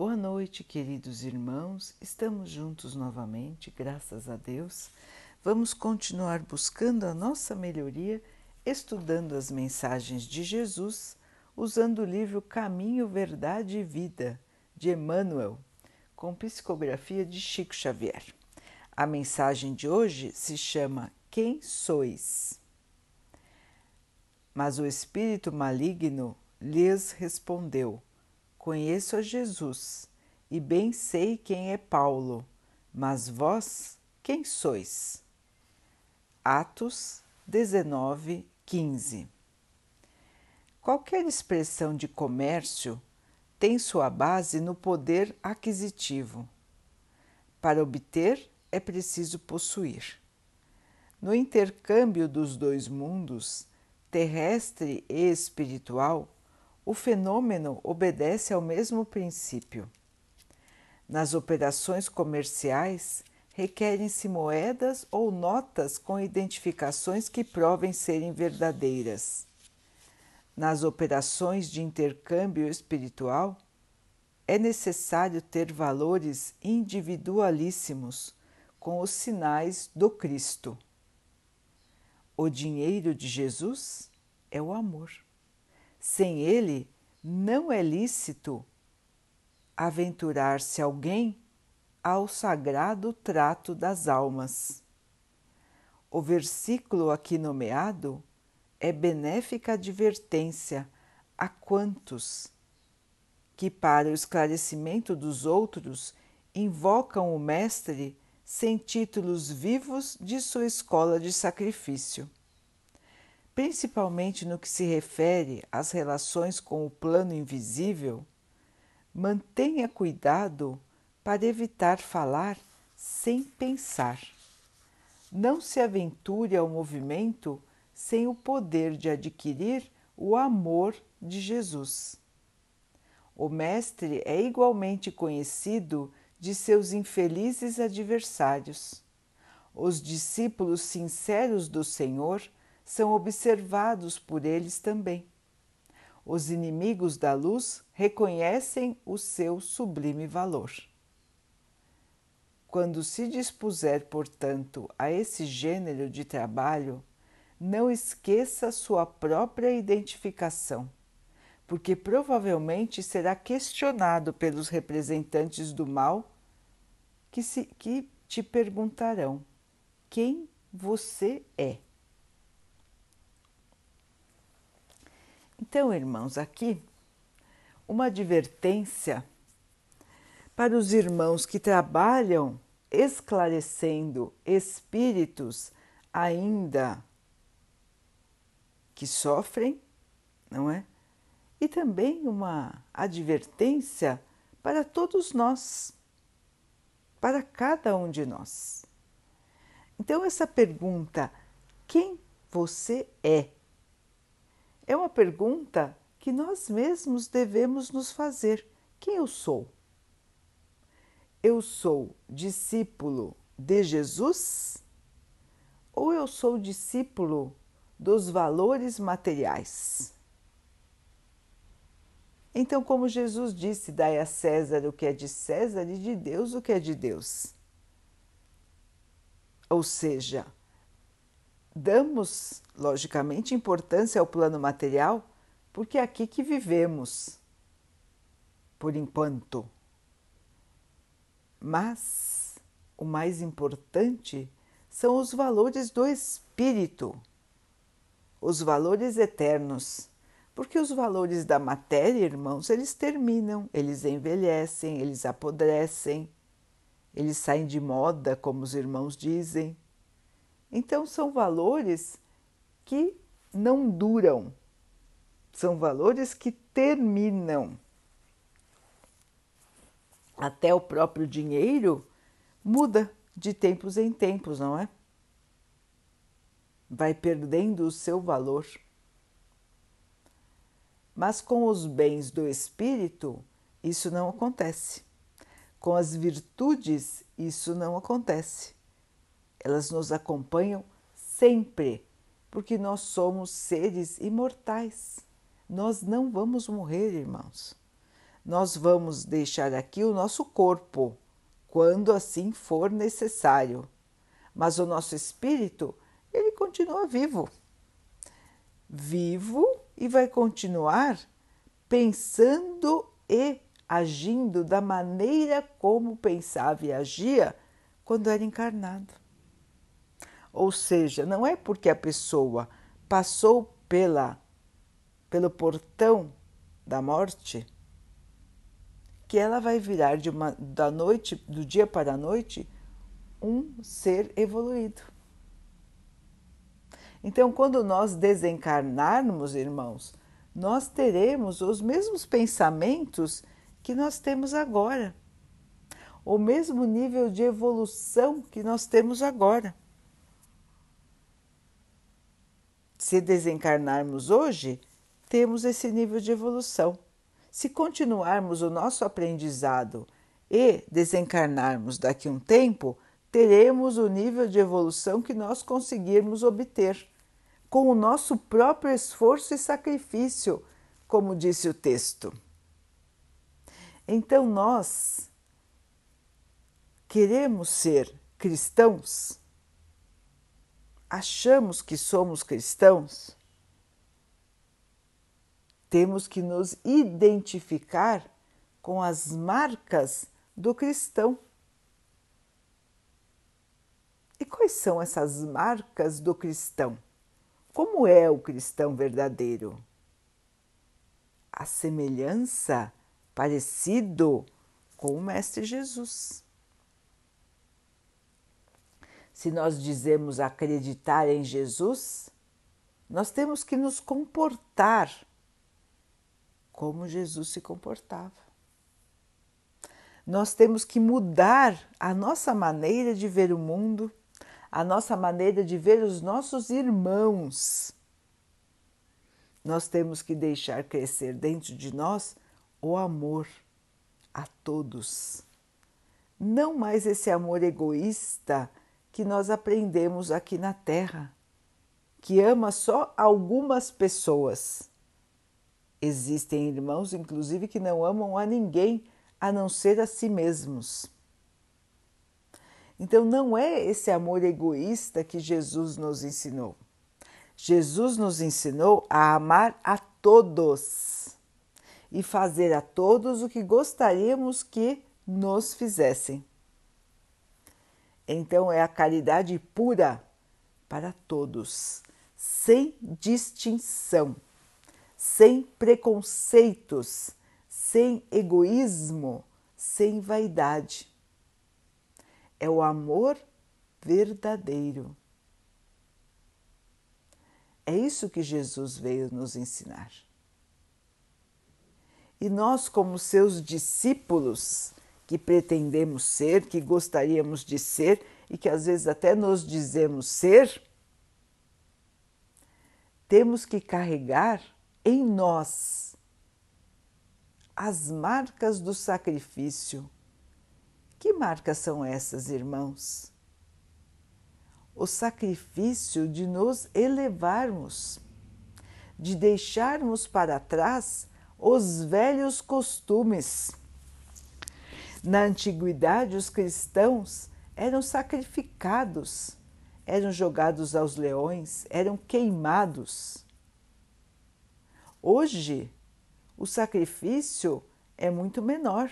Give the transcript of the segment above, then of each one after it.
Boa noite, queridos irmãos. Estamos juntos novamente, graças a Deus. Vamos continuar buscando a nossa melhoria, estudando as mensagens de Jesus, usando o livro Caminho, Verdade e Vida, de Emmanuel, com psicografia de Chico Xavier. A mensagem de hoje se chama Quem sois? Mas o espírito maligno lhes respondeu Conheço a Jesus e bem sei quem é Paulo, mas vós quem sois? Atos 19, 15 Qualquer expressão de comércio tem sua base no poder aquisitivo. Para obter, é preciso possuir. No intercâmbio dos dois mundos, terrestre e espiritual, o fenômeno obedece ao mesmo princípio. Nas operações comerciais, requerem-se moedas ou notas com identificações que provem serem verdadeiras. Nas operações de intercâmbio espiritual, é necessário ter valores individualíssimos com os sinais do Cristo. O dinheiro de Jesus é o amor. Sem ele, não é lícito aventurar-se alguém ao sagrado trato das almas. O versículo aqui nomeado é benéfica advertência a quantos que, para o esclarecimento dos outros, invocam o Mestre sem títulos vivos de sua escola de sacrifício principalmente no que se refere às relações com o plano invisível, mantenha cuidado para evitar falar sem pensar. Não se aventure ao movimento sem o poder de adquirir o amor de Jesus. O Mestre é igualmente conhecido de seus infelizes adversários. Os discípulos sinceros do Senhor são observados por eles também. Os inimigos da luz reconhecem o seu sublime valor. Quando se dispuser, portanto, a esse gênero de trabalho, não esqueça sua própria identificação, porque provavelmente será questionado pelos representantes do mal que, se, que te perguntarão quem você é. Então, irmãos, aqui uma advertência para os irmãos que trabalham esclarecendo espíritos ainda que sofrem, não é? E também uma advertência para todos nós, para cada um de nós. Então, essa pergunta: quem você é? É uma pergunta que nós mesmos devemos nos fazer: quem eu sou? Eu sou discípulo de Jesus ou eu sou discípulo dos valores materiais? Então, como Jesus disse, dai a César o que é de César e de Deus o que é de Deus. Ou seja, damos, logicamente, importância ao plano material, porque é aqui que vivemos, por enquanto. Mas o mais importante são os valores do espírito, os valores eternos. Porque os valores da matéria, irmãos, eles terminam, eles envelhecem, eles apodrecem, eles saem de moda, como os irmãos dizem. Então, são valores que não duram, são valores que terminam. Até o próprio dinheiro muda de tempos em tempos, não é? Vai perdendo o seu valor. Mas com os bens do espírito, isso não acontece. Com as virtudes, isso não acontece elas nos acompanham sempre, porque nós somos seres imortais. Nós não vamos morrer, irmãos. nós vamos deixar aqui o nosso corpo, quando assim for necessário. Mas o nosso espírito, ele continua vivo. Vivo e vai continuar pensando e agindo da maneira como pensava e agia quando era encarnado. Ou seja, não é porque a pessoa passou pela pelo portão da morte que ela vai virar de uma, da noite, do dia para a noite, um ser evoluído. Então, quando nós desencarnarmos, irmãos, nós teremos os mesmos pensamentos que nós temos agora, o mesmo nível de evolução que nós temos agora. Se desencarnarmos hoje, temos esse nível de evolução. Se continuarmos o nosso aprendizado e desencarnarmos daqui um tempo, teremos o nível de evolução que nós conseguirmos obter, com o nosso próprio esforço e sacrifício, como disse o texto. Então, nós queremos ser cristãos? Achamos que somos cristãos? temos que nos identificar com as marcas do cristão. E quais são essas marcas do cristão? Como é o cristão verdadeiro? A semelhança, parecido com o Mestre Jesus. Se nós dizemos acreditar em Jesus, nós temos que nos comportar como Jesus se comportava. Nós temos que mudar a nossa maneira de ver o mundo, a nossa maneira de ver os nossos irmãos. Nós temos que deixar crescer dentro de nós o amor a todos. Não mais esse amor egoísta que nós aprendemos aqui na Terra, que ama só algumas pessoas Existem irmãos, inclusive, que não amam a ninguém a não ser a si mesmos. Então, não é esse amor egoísta que Jesus nos ensinou. Jesus nos ensinou a amar a todos e fazer a todos o que gostaríamos que nos fizessem. Então, é a caridade pura para todos, sem distinção sem preconceitos, sem egoísmo, sem vaidade. É o amor verdadeiro. É isso que Jesus veio nos ensinar. E nós, como seus discípulos, que pretendemos ser, que gostaríamos de ser e que às vezes até nos dizemos ser, temos que carregar em nós as marcas do sacrifício. Que marcas são essas, irmãos? O sacrifício de nos elevarmos, de deixarmos para trás os velhos costumes. Na antiguidade, os cristãos eram sacrificados, eram jogados aos leões, eram queimados. Hoje, o sacrifício é muito menor.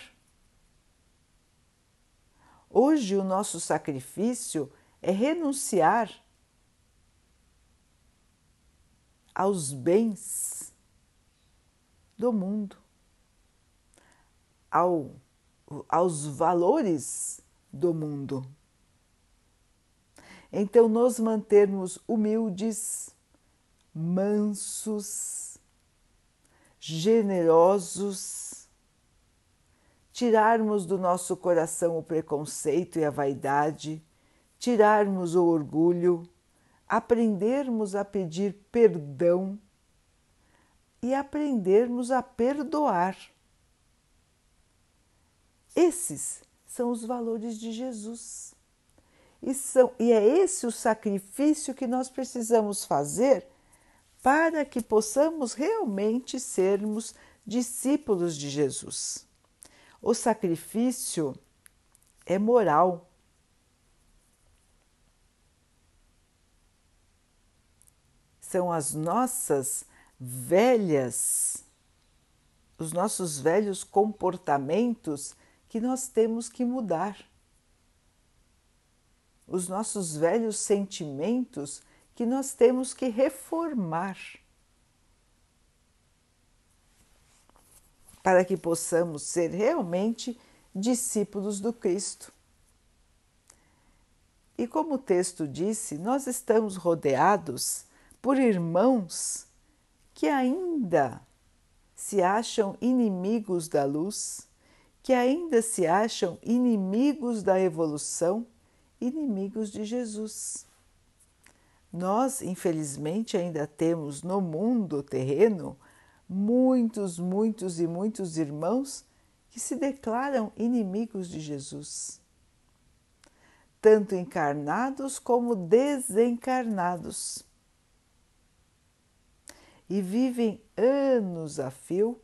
Hoje, o nosso sacrifício é renunciar aos bens do mundo, ao, aos valores do mundo. Então, nos mantermos humildes, mansos, generosos, tirarmos do nosso coração o preconceito e a vaidade, tirarmos o orgulho, aprendermos a pedir perdão e aprendermos a perdoar. Esses são os valores de Jesus. E, são, e é esse o sacrifício que nós precisamos fazer para que possamos realmente sermos discípulos de Jesus. O sacrifício é moral. São as nossas velhas, os nossos velhos comportamentos que nós temos que mudar. Os nossos velhos sentimentos que nós temos que reformar. Para que possamos ser realmente discípulos do Cristo. E como o texto disse, nós estamos rodeados por irmãos que ainda se acham inimigos da luz, que ainda se acham inimigos da evolução, inimigos de Jesus. Nós, infelizmente, ainda temos no mundo terreno muitos, muitos e muitos irmãos que se declaram inimigos de Jesus, tanto encarnados como desencarnados e vivem anos a fio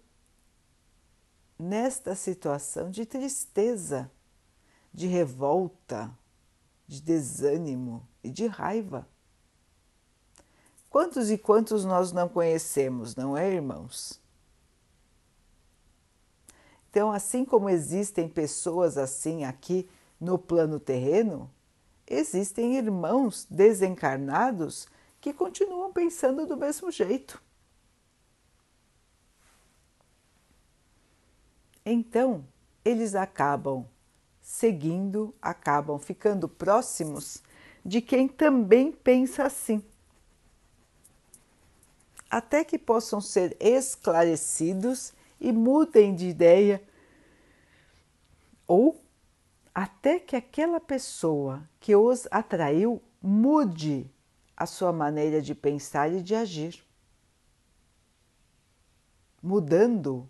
nesta situação de tristeza, de revolta, de desânimo e de raiva. Quantos e quantos nós não conhecemos, não é, irmãos? Então, assim como existem pessoas assim aqui no plano terreno, existem irmãos desencarnados que continuam pensando do mesmo jeito. Então, eles acabam seguindo, acabam ficando próximos de quem também pensa assim. Até que possam ser esclarecidos e mudem de ideia, ou até que aquela pessoa que os atraiu mude a sua maneira de pensar e de agir. Mudando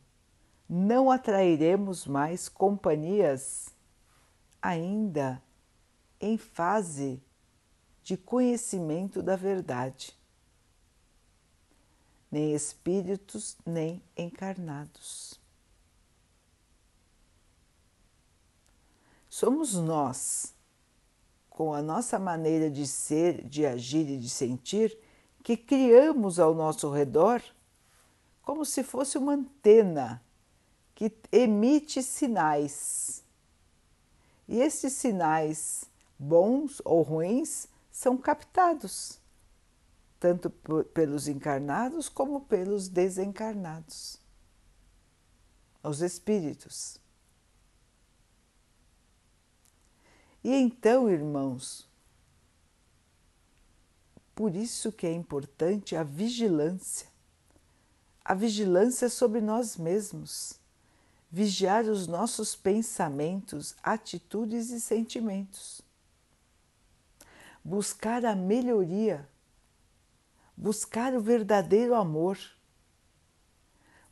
não atrairemos mais companhias ainda em fase de conhecimento da verdade, nem espíritos, nem encarnados. Somos nós, com a nossa maneira de ser, de agir e de sentir, que criamos ao nosso redor como se fosse uma antena que emite sinais. E esses sinais, bons ou ruins, são captados, tanto pelos encarnados como pelos desencarnados, os espíritos. E então, irmãos, por isso que é importante a vigilância, a vigilância sobre nós mesmos vigiar os nossos pensamentos, atitudes e sentimentos. Buscar a melhoria, buscar o verdadeiro amor,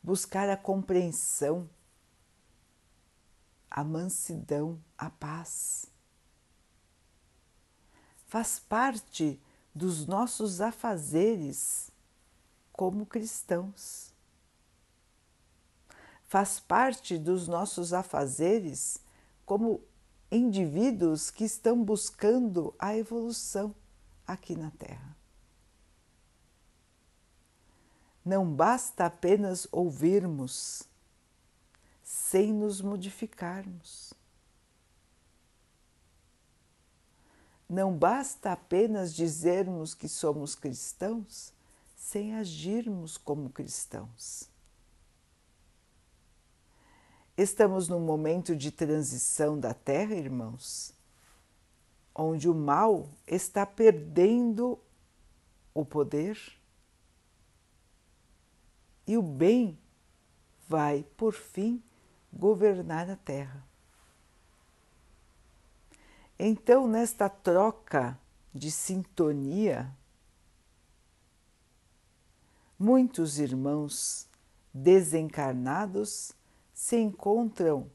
buscar a compreensão, a mansidão, a paz. Faz parte dos nossos afazeres como cristãos faz parte dos nossos afazeres como indivíduos que estão buscando a evolução aqui na Terra. Não basta apenas ouvirmos sem nos modificarmos. Não basta apenas dizermos que somos cristãos sem agirmos como cristãos. Estamos num momento de transição da Terra, irmãos, onde o mal está perdendo o poder e o bem vai, por fim, governar a Terra. Então, nesta troca de sintonia, muitos irmãos desencarnados se encontram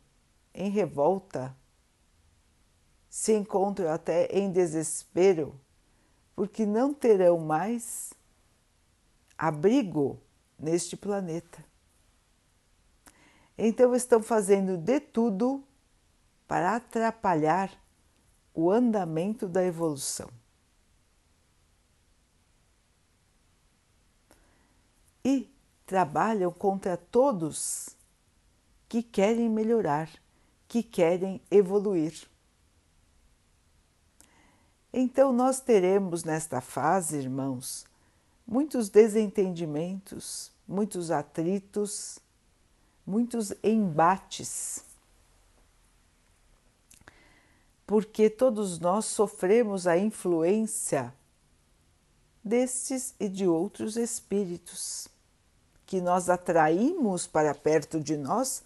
em revolta, se encontram até em desespero, porque não terão mais abrigo neste planeta. Então estão fazendo de tudo para atrapalhar o andamento da evolução. E trabalham contra todos que querem melhorar, que querem evoluir. Então, nós teremos nesta fase, irmãos, muitos desentendimentos, muitos atritos, muitos embates. Porque todos nós sofremos a influência destes e de outros espíritos que nós atraímos para perto de nós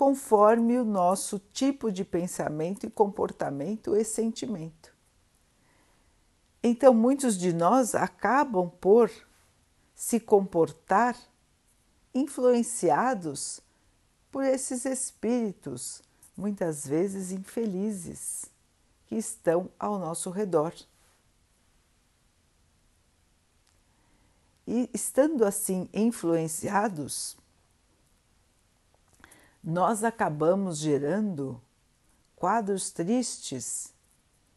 conforme o nosso tipo de pensamento e comportamento e sentimento. Então, muitos de nós acabam por se comportar influenciados por esses espíritos, muitas vezes infelizes, que estão ao nosso redor. E estando assim influenciados, nós acabamos gerando quadros tristes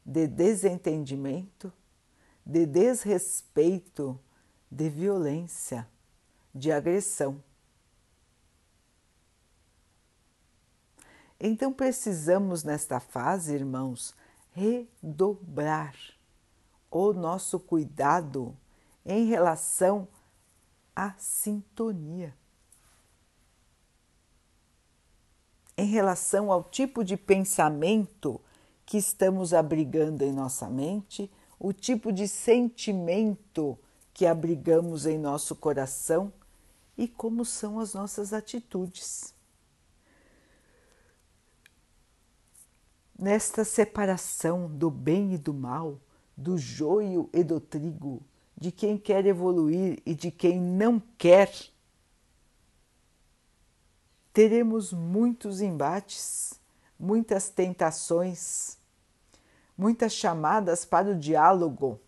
de desentendimento, de desrespeito, de violência, de agressão. Então precisamos nesta fase, irmãos, redobrar o nosso cuidado em relação à sintonia. Em relação ao tipo de pensamento que estamos abrigando em nossa mente, o tipo de sentimento que abrigamos em nosso coração e como são as nossas atitudes. Nesta separação do bem e do mal, do joio e do trigo, de quem quer evoluir e de quem não quer, teremos muitos embates, muitas tentações, muitas chamadas para o diálogo.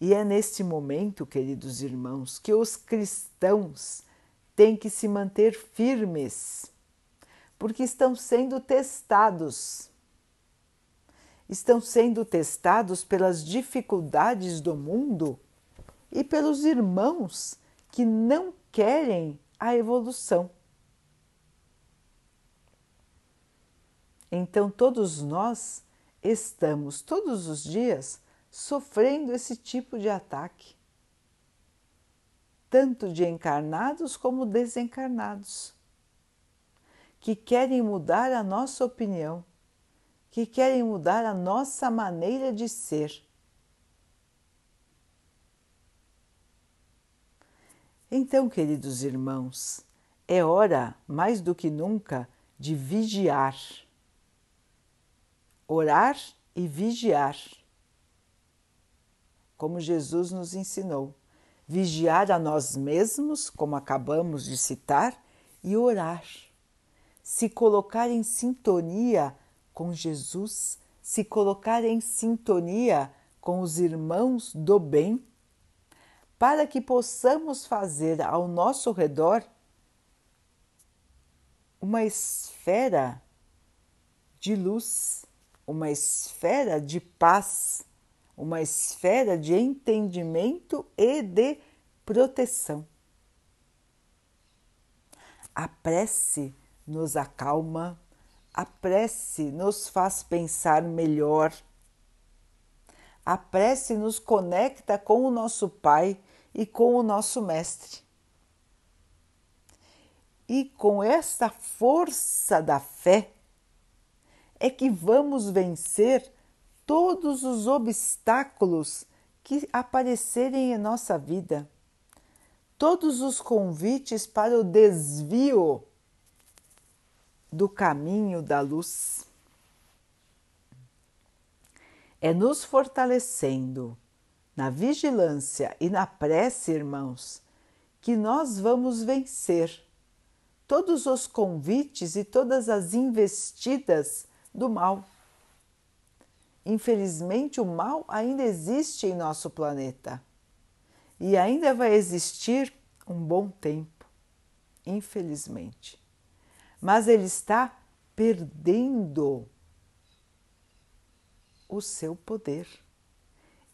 E é neste momento, queridos irmãos, que os cristãos têm que se manter firmes, porque estão sendo testados estão sendo testados pelas dificuldades do mundo e pelos irmãos que não querem a evolução. Então, todos nós estamos todos os dias sofrendo esse tipo de ataque, tanto de encarnados como desencarnados, que querem mudar a nossa opinião que querem mudar a nossa maneira de ser. Então, queridos irmãos, é hora, mais do que nunca, de vigiar. Orar e vigiar. Como Jesus nos ensinou. Vigiar a nós mesmos, como acabamos de citar, e orar. Se colocar em sintonia com Jesus, se colocar em sintonia com os irmãos do bem, para que possamos fazer ao nosso redor uma esfera de luz, uma esfera de paz, uma esfera de entendimento e de proteção. A prece nos acalma, a prece nos faz pensar melhor. A prece nos conecta com o nosso Pai e com o nosso Mestre. E com esta força da fé é que vamos vencer todos os obstáculos que aparecerem em nossa vida, todos os convites para o desvio do caminho da luz. É nos fortalecendo na vigilância e na prece, irmãos, que nós vamos vencer todos os convites e todas as investidas do mal. Infelizmente, o mal ainda existe em nosso planeta e ainda vai existir um bom tempo. infelizmente. Mas ele está perdendo o seu poder.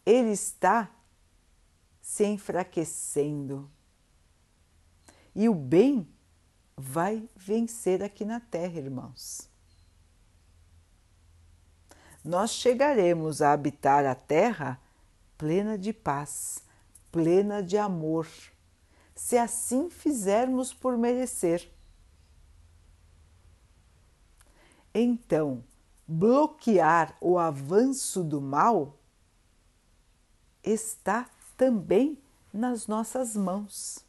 Ele está se enfraquecendo. E o bem vai vencer aqui na Terra, irmãos. Nós chegaremos a habitar a Terra plena de paz, plena de amor, se assim fizermos por merecer. Então, bloquear o avanço do mal está também nas nossas mãos.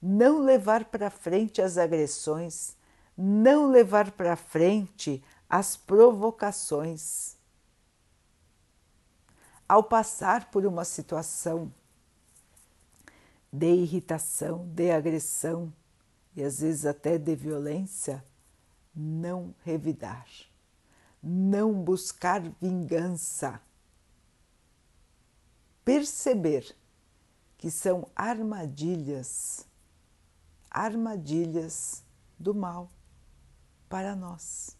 Não levar para frente as agressões, não levar para frente as provocações. Ao passar por uma situação de irritação, de agressão e às vezes até de violência, não revidar, não buscar vingança. Perceber que são armadilhas, armadilhas do mal para nós.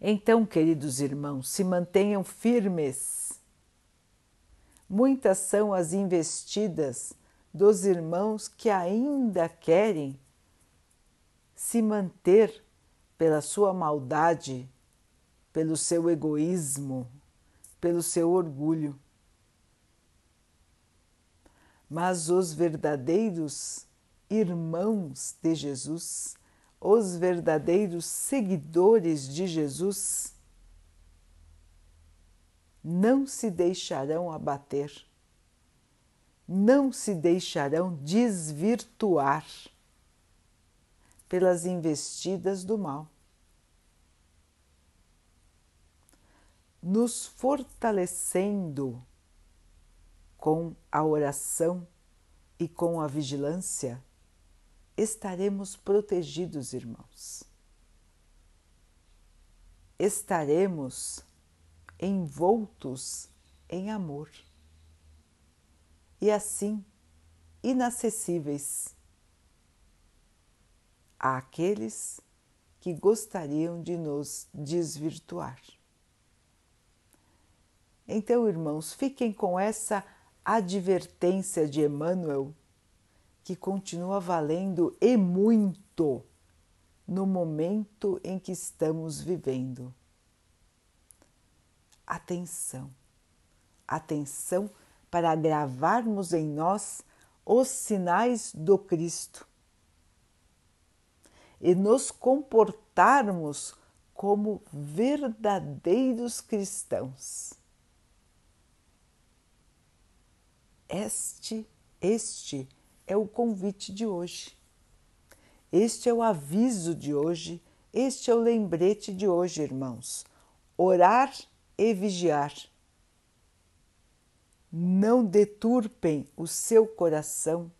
Então, queridos irmãos, se mantenham firmes. Muitas são as investidas dos irmãos que ainda querem se manter pela sua maldade, pelo seu egoísmo, pelo seu orgulho. Mas os verdadeiros irmãos de Jesus, os verdadeiros seguidores de Jesus, não se deixarão abater, não se deixarão desvirtuar pelas investidas do mal. Nos fortalecendo com a oração e com a vigilância, estaremos protegidos, irmãos. Estaremos envoltos em amor e assim inacessíveis àqueles que gostariam de nos desvirtuar. Então, irmãos, fiquem com essa advertência de Emmanuel, que continua valendo e muito no momento em que estamos vivendo. Atenção, atenção para gravarmos em nós os sinais do Cristo e nos comportarmos como verdadeiros cristãos. Este, este é o convite de hoje. Este é o aviso de hoje, este é o lembrete de hoje, irmãos. Orar e vigiar. Não deturpem o seu coração.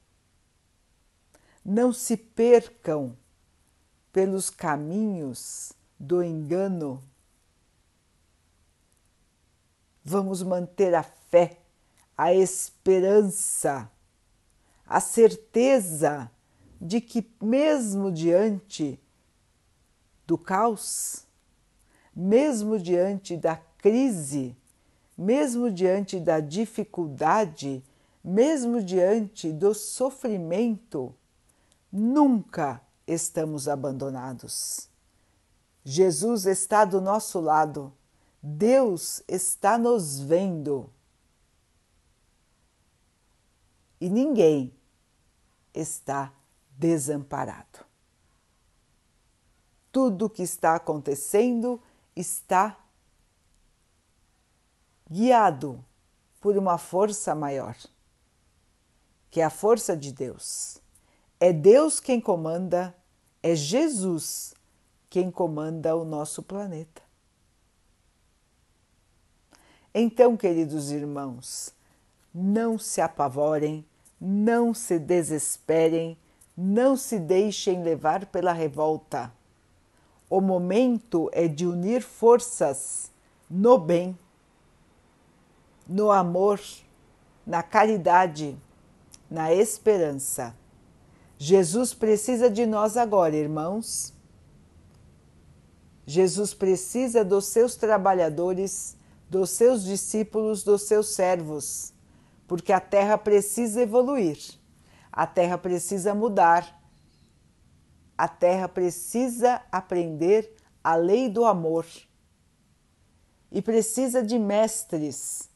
Não se percam pelos caminhos do engano. Vamos manter a fé, a esperança, a certeza de que, mesmo diante do caos, mesmo diante da crise, mesmo diante da dificuldade, mesmo diante do sofrimento, nunca estamos abandonados. Jesus está do nosso lado, Deus está nos vendo. E ninguém está desamparado. Tudo o que está acontecendo está guiado por uma força maior, que é a força de Deus. É Deus quem comanda, é Jesus quem comanda o nosso planeta. Então, queridos irmãos, não se apavorem, não se desesperem, não se deixem levar pela revolta. O momento é de unir forças no bem, no amor, na caridade, na esperança. Jesus precisa de nós agora, irmãos. Jesus precisa dos seus trabalhadores, dos seus discípulos, dos seus servos, porque a terra precisa evoluir, a terra precisa mudar, a terra precisa aprender a lei do amor. E precisa de mestres,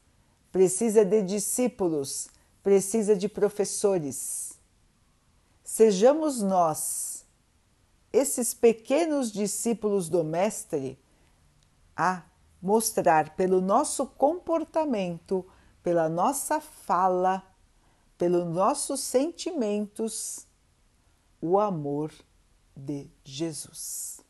precisa de discípulos, precisa de professores. Sejamos nós esses pequenos discípulos do Mestre a mostrar pelo nosso comportamento, pela nossa fala, pelos nossos sentimentos, o amor de Jesus.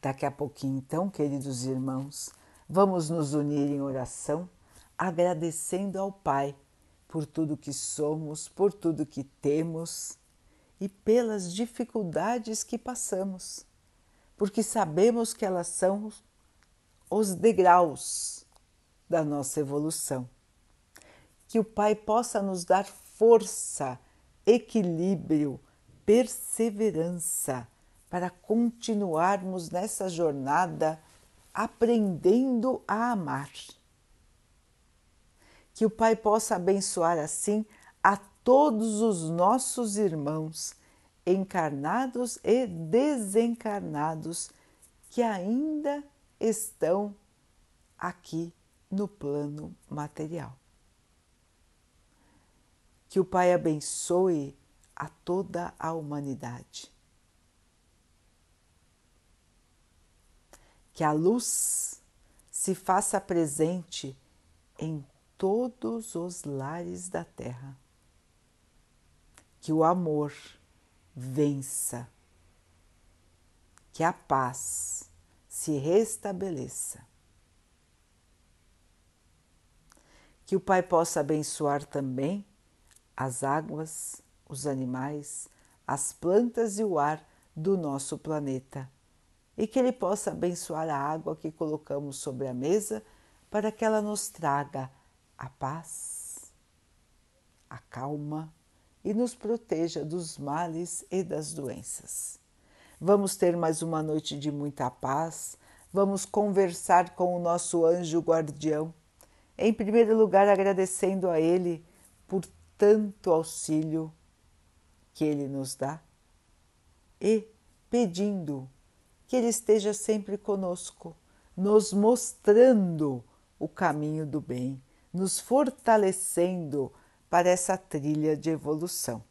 Daqui a pouquinho, então, queridos irmãos, vamos nos unir em oração, agradecendo ao Pai por tudo que somos, por tudo que temos e pelas dificuldades que passamos, porque sabemos que elas são os degraus da nossa evolução. Que o Pai possa nos dar força, equilíbrio, perseverança para continuarmos nessa jornada aprendendo a amar que o Pai possa abençoar assim a todos os nossos irmãos, encarnados e desencarnados, que ainda estão aqui no plano material. Que o Pai abençoe a toda a humanidade. Que a luz se faça presente em todos os lares da terra. Que o amor vença, que a paz se restabeleça. Que o Pai possa abençoar também as águas, os animais, as plantas e o ar do nosso planeta e que Ele possa abençoar a água que colocamos sobre a mesa para que ela nos traga a paz, a calma e nos proteja dos males e das doenças. Vamos ter mais uma noite de muita paz, vamos conversar com o nosso anjo guardião. Em primeiro lugar, agradecendo a Ele por tanto auxílio que Ele nos dá e pedindo que Ele esteja sempre conosco, nos mostrando o caminho do bem nos fortalecendo para essa trilha de evolução.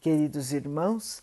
Queridos irmãos,